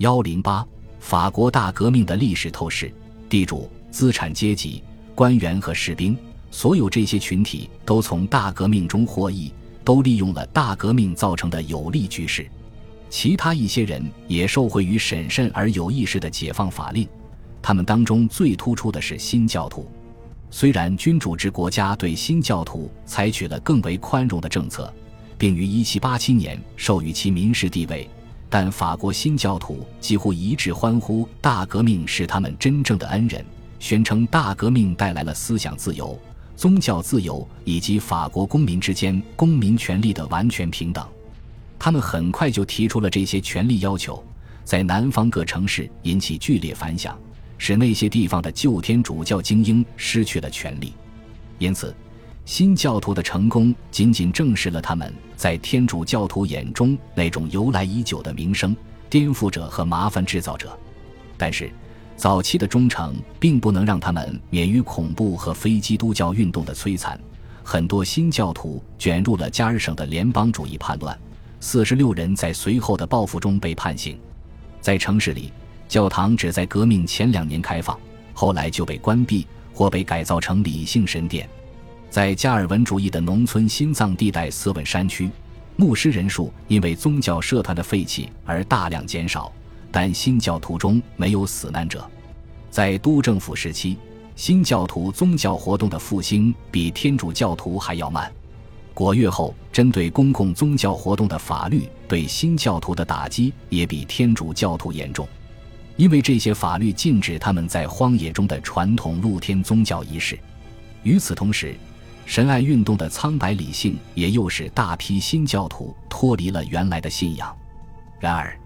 幺零八，法国大革命的历史透视。地主、资产阶级、官员和士兵，所有这些群体都从大革命中获益，都利用了大革命造成的有利局势。其他一些人也受惠于审慎而有意识的解放法令。他们当中最突出的是新教徒。虽然君主制国家对新教徒采取了更为宽容的政策，并于1787年授予其民事地位。但法国新教徒几乎一致欢呼大革命是他们真正的恩人，宣称大革命带来了思想自由、宗教自由以及法国公民之间公民权利的完全平等。他们很快就提出了这些权利要求，在南方各城市引起剧烈反响，使那些地方的旧天主教精英失去了权利。因此。新教徒的成功仅仅证实了他们在天主教徒眼中那种由来已久的名声——颠覆者和麻烦制造者。但是，早期的忠诚并不能让他们免于恐怖和非基督教运动的摧残。很多新教徒卷入了加尔省的联邦主义叛乱，四十六人在随后的报复中被判刑。在城市里，教堂只在革命前两年开放，后来就被关闭或被改造成理性神殿。在加尔文主义的农村心脏地带斯文山区，牧师人数因为宗教社团的废弃而大量减少，但新教徒中没有死难者。在都政府时期，新教徒宗教活动的复兴比天主教徒还要慢。国月后，针对公共宗教活动的法律对新教徒的打击也比天主教徒严重，因为这些法律禁止他们在荒野中的传统露天宗教仪式。与此同时，神爱运动的苍白理性，也又使大批新教徒脱离了原来的信仰。然而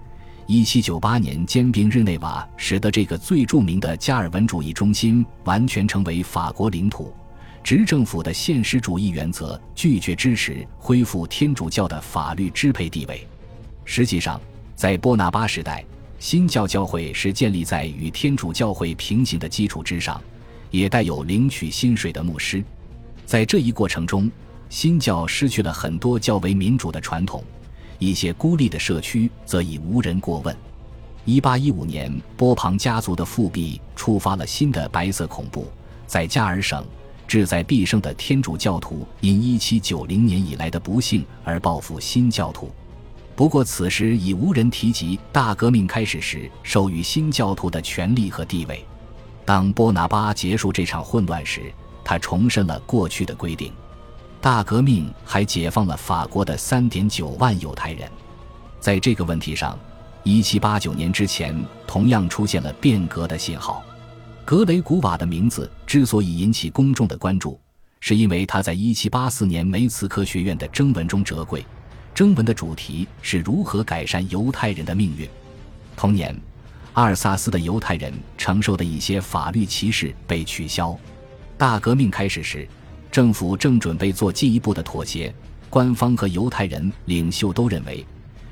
，1798年兼并日内瓦，使得这个最著名的加尔文主义中心完全成为法国领土。执政府的现实主义原则拒绝支持恢复天主教的法律支配地位。实际上，在波拿巴时代，新教教会是建立在与天主教会平行的基础之上，也带有领取薪水的牧师。在这一过程中，新教失去了很多较为民主的传统，一些孤立的社区则已无人过问。一八一五年，波旁家族的复辟触发了新的白色恐怖。在加尔省，志在必胜的天主教徒因一七九零年以来的不幸而报复新教徒。不过，此时已无人提及大革命开始时授予新教徒的权利和地位。当波拿巴结束这场混乱时，他重申了过去的规定，大革命还解放了法国的三点九万犹太人。在这个问题上，一七八九年之前同样出现了变革的信号。格雷古瓦的名字之所以引起公众的关注，是因为他在一七八四年梅茨科学院的征文中折桂。征文的主题是如何改善犹太人的命运。同年，阿尔萨斯的犹太人承受的一些法律歧视被取消。大革命开始时，政府正准备做进一步的妥协。官方和犹太人领袖都认为，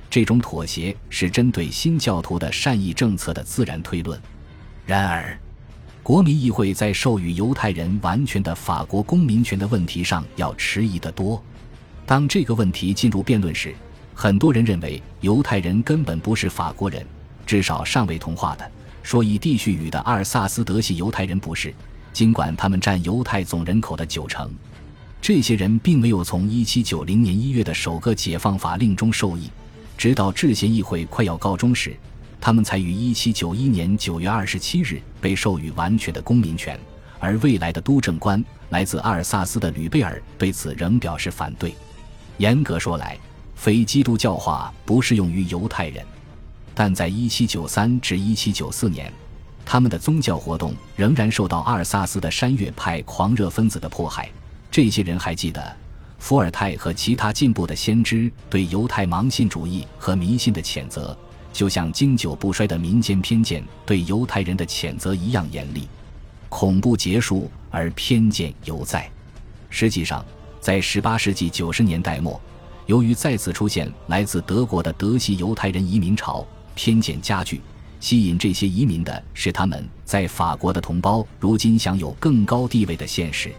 这种妥协是针对新教徒的善意政策的自然推论。然而，国民议会在授予犹太人完全的法国公民权的问题上要迟疑得多。当这个问题进入辩论时，很多人认为犹太人根本不是法国人，至少尚未同化的。说以地叙语的阿尔萨斯德系犹太人不是。尽管他们占犹太总人口的九成，这些人并没有从1790年1月的首个解放法令中受益。直到制宪议会快要告终时，他们才于1791年9月27日被授予完全的公民权。而未来的督政官来自阿尔萨斯的吕贝尔对此仍表示反对。严格说来，非基督教化不适用于犹太人，但在1793至1794年。他们的宗教活动仍然受到阿尔萨斯的山岳派狂热分子的迫害。这些人还记得伏尔泰和其他进步的先知对犹太盲信主义和迷信的谴责，就像经久不衰的民间偏见对犹太人的谴责一样严厉。恐怖结束，而偏见犹在。实际上，在18世纪90年代末，由于再次出现来自德国的德系犹太人移民潮，偏见加剧。吸引这些移民的是他们在法国的同胞如今享有更高地位的现实。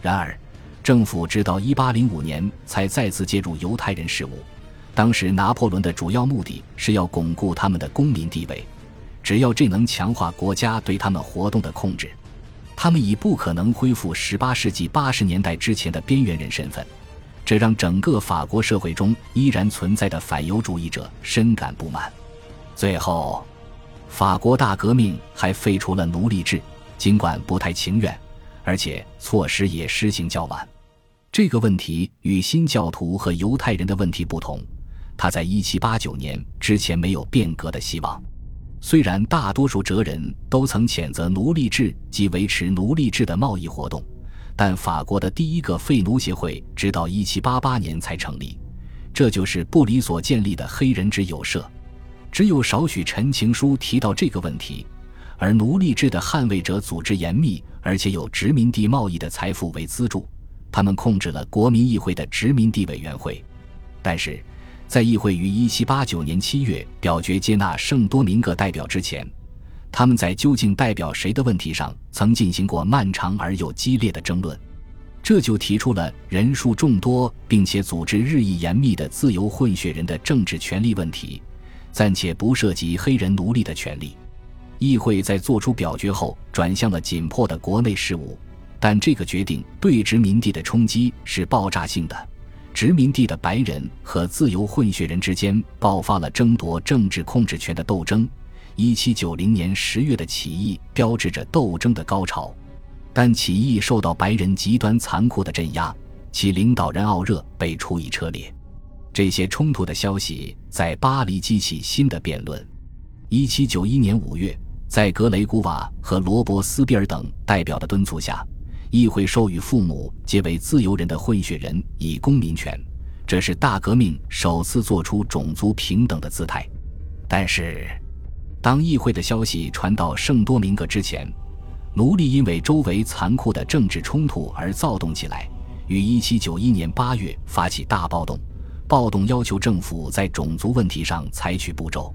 然而，政府直到1805年才再次介入犹太人事务，当时拿破仑的主要目的是要巩固他们的公民地位，只要这能强化国家对他们活动的控制，他们已不可能恢复18世纪80年代之前的边缘人身份。这让整个法国社会中依然存在的反犹主义者深感不满。最后，法国大革命还废除了奴隶制，尽管不太情愿，而且措施也施行较晚。这个问题与新教徒和犹太人的问题不同，他在1789年之前没有变革的希望。虽然大多数哲人都曾谴责奴隶制及维持奴隶制的贸易活动。但法国的第一个废奴协会直到1788年才成立，这就是布里所建立的黑人之友社。只有少许陈情书提到这个问题，而奴隶制的捍卫者组织严密，而且有殖民地贸易的财富为资助。他们控制了国民议会的殖民地委员会，但是在议会于1789年7月表决接纳圣多明各代表之前。他们在究竟代表谁的问题上，曾进行过漫长而又激烈的争论，这就提出了人数众多并且组织日益严密的自由混血人的政治权利问题，暂且不涉及黑人奴隶的权利。议会在作出表决后，转向了紧迫的国内事务，但这个决定对殖民地的冲击是爆炸性的。殖民地的白人和自由混血人之间爆发了争夺政治控制权的斗争。一七九零年十月的起义标志着斗争的高潮，但起义受到白人极端残酷的镇压，其领导人奥热被处以车裂。这些冲突的消息在巴黎激起新的辩论。一七九一年五月，在格雷古瓦和罗伯斯庇尔等代表的敦促下，议会授予父母皆为自由人的混血人以公民权，这是大革命首次做出种族平等的姿态。但是。当议会的消息传到圣多明各之前，奴隶因为周围残酷的政治冲突而躁动起来，于1791年8月发起大暴动。暴动要求政府在种族问题上采取步骤。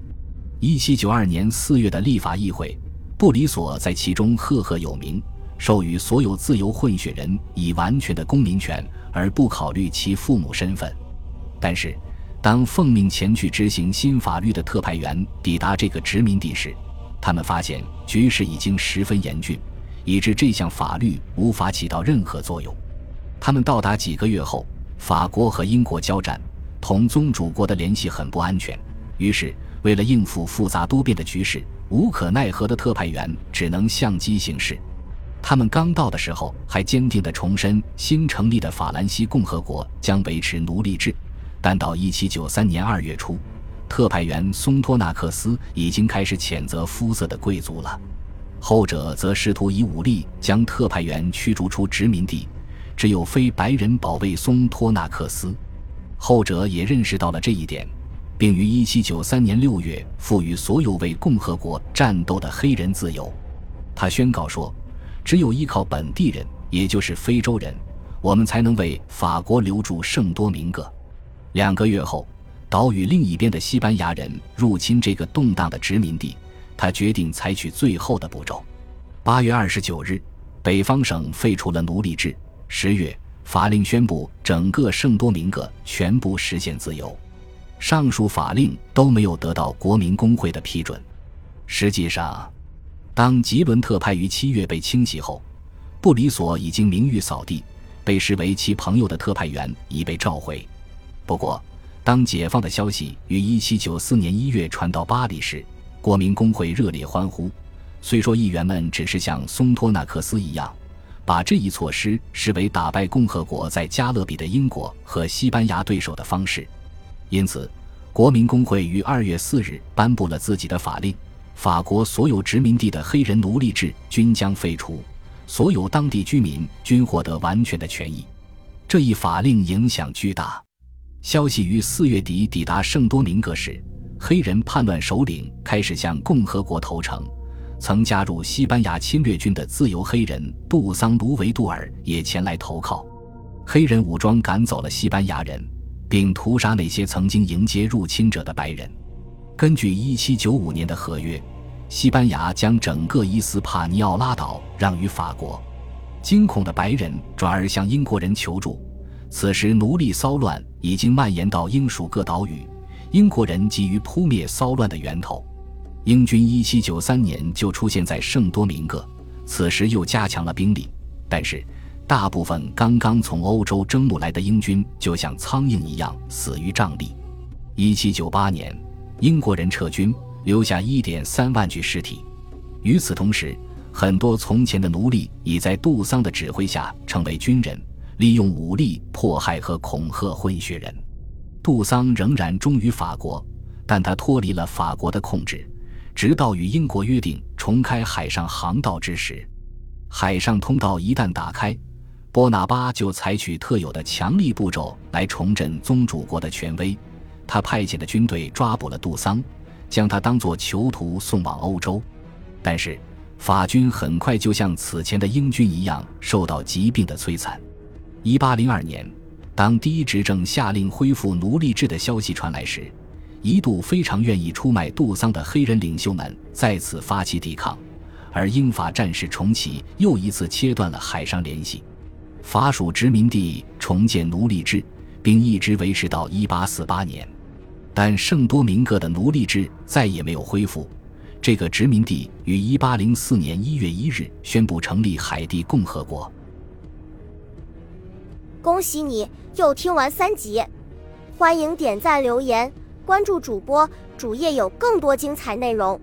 1792年4月的立法议会，布里索在其中赫赫有名，授予所有自由混血人以完全的公民权，而不考虑其父母身份。但是。当奉命前去执行新法律的特派员抵达这个殖民地时，他们发现局势已经十分严峻，以致这项法律无法起到任何作用。他们到达几个月后，法国和英国交战，同宗主国的联系很不安全。于是，为了应付复杂多变的局势，无可奈何的特派员只能相机行事。他们刚到的时候，还坚定地重申新成立的法兰西共和国将维持奴隶制。但到1793年2月初，特派员松托纳克斯已经开始谴责肤色的贵族了，后者则试图以武力将特派员驱逐出殖民地，只有非白人保卫松托纳克斯。后者也认识到了这一点，并于1793年6月赋予所有为共和国战斗的黑人自由。他宣告说：“只有依靠本地人，也就是非洲人，我们才能为法国留住圣多明各。”两个月后，岛屿另一边的西班牙人入侵这个动荡的殖民地，他决定采取最后的步骤。八月二十九日，北方省废除了奴隶制。十月，法令宣布整个圣多明各全部实现自由。上述法令都没有得到国民工会的批准。实际上，当吉伦特派于七月被清洗后，布里索已经名誉扫地，被视为其朋友的特派员已被召回。不过，当解放的消息于1794年1月传到巴黎时，国民工会热烈欢呼。虽说议员们只是像松托纳克斯一样，把这一措施视为打败共和国在加勒比的英国和西班牙对手的方式，因此，国民工会于二月四日颁布了自己的法令：法国所有殖民地的黑人奴隶制均将废除，所有当地居民均获得完全的权益。这一法令影响巨大。消息于四月底抵达圣多明各时，黑人叛乱首领开始向共和国投诚。曾加入西班牙侵略军的自由黑人杜桑卢维杜尔也前来投靠。黑人武装赶走了西班牙人，并屠杀那些曾经迎接入侵者的白人。根据1795年的合约，西班牙将整个伊斯帕尼奥拉岛让与法国。惊恐的白人转而向英国人求助。此时，奴隶骚乱已经蔓延到英属各岛屿，英国人急于扑灭骚乱的源头。英军1793年就出现在圣多明各，此时又加强了兵力，但是大部分刚刚从欧洲征募来的英军就像苍蝇一样死于瘴疠。1798年，英国人撤军，留下1.3万具尸体。与此同时，很多从前的奴隶已在杜桑的指挥下成为军人，利用武力迫害和恐吓混血人。杜桑仍然忠于法国，但他脱离了法国的控制。直到与英国约定重开海上航道之时，海上通道一旦打开，波拿巴就采取特有的强力步骤来重振宗主国的权威。他派遣的军队抓捕了杜桑，将他当作囚徒送往欧洲。但是法军很快就像此前的英军一样受到疾病的摧残。1802年，当第一执政下令恢复奴隶制的消息传来时，一度非常愿意出卖杜桑的黑人领袖们再次发起抵抗，而英法战事重启又一次切断了海上联系。法属殖民地重建奴隶制，并一直维持到1848年，但圣多明各的奴隶制再也没有恢复。这个殖民地于1804年1月1日宣布成立海地共和国。恭喜你又听完三集，欢迎点赞留言。关注主播，主页有更多精彩内容。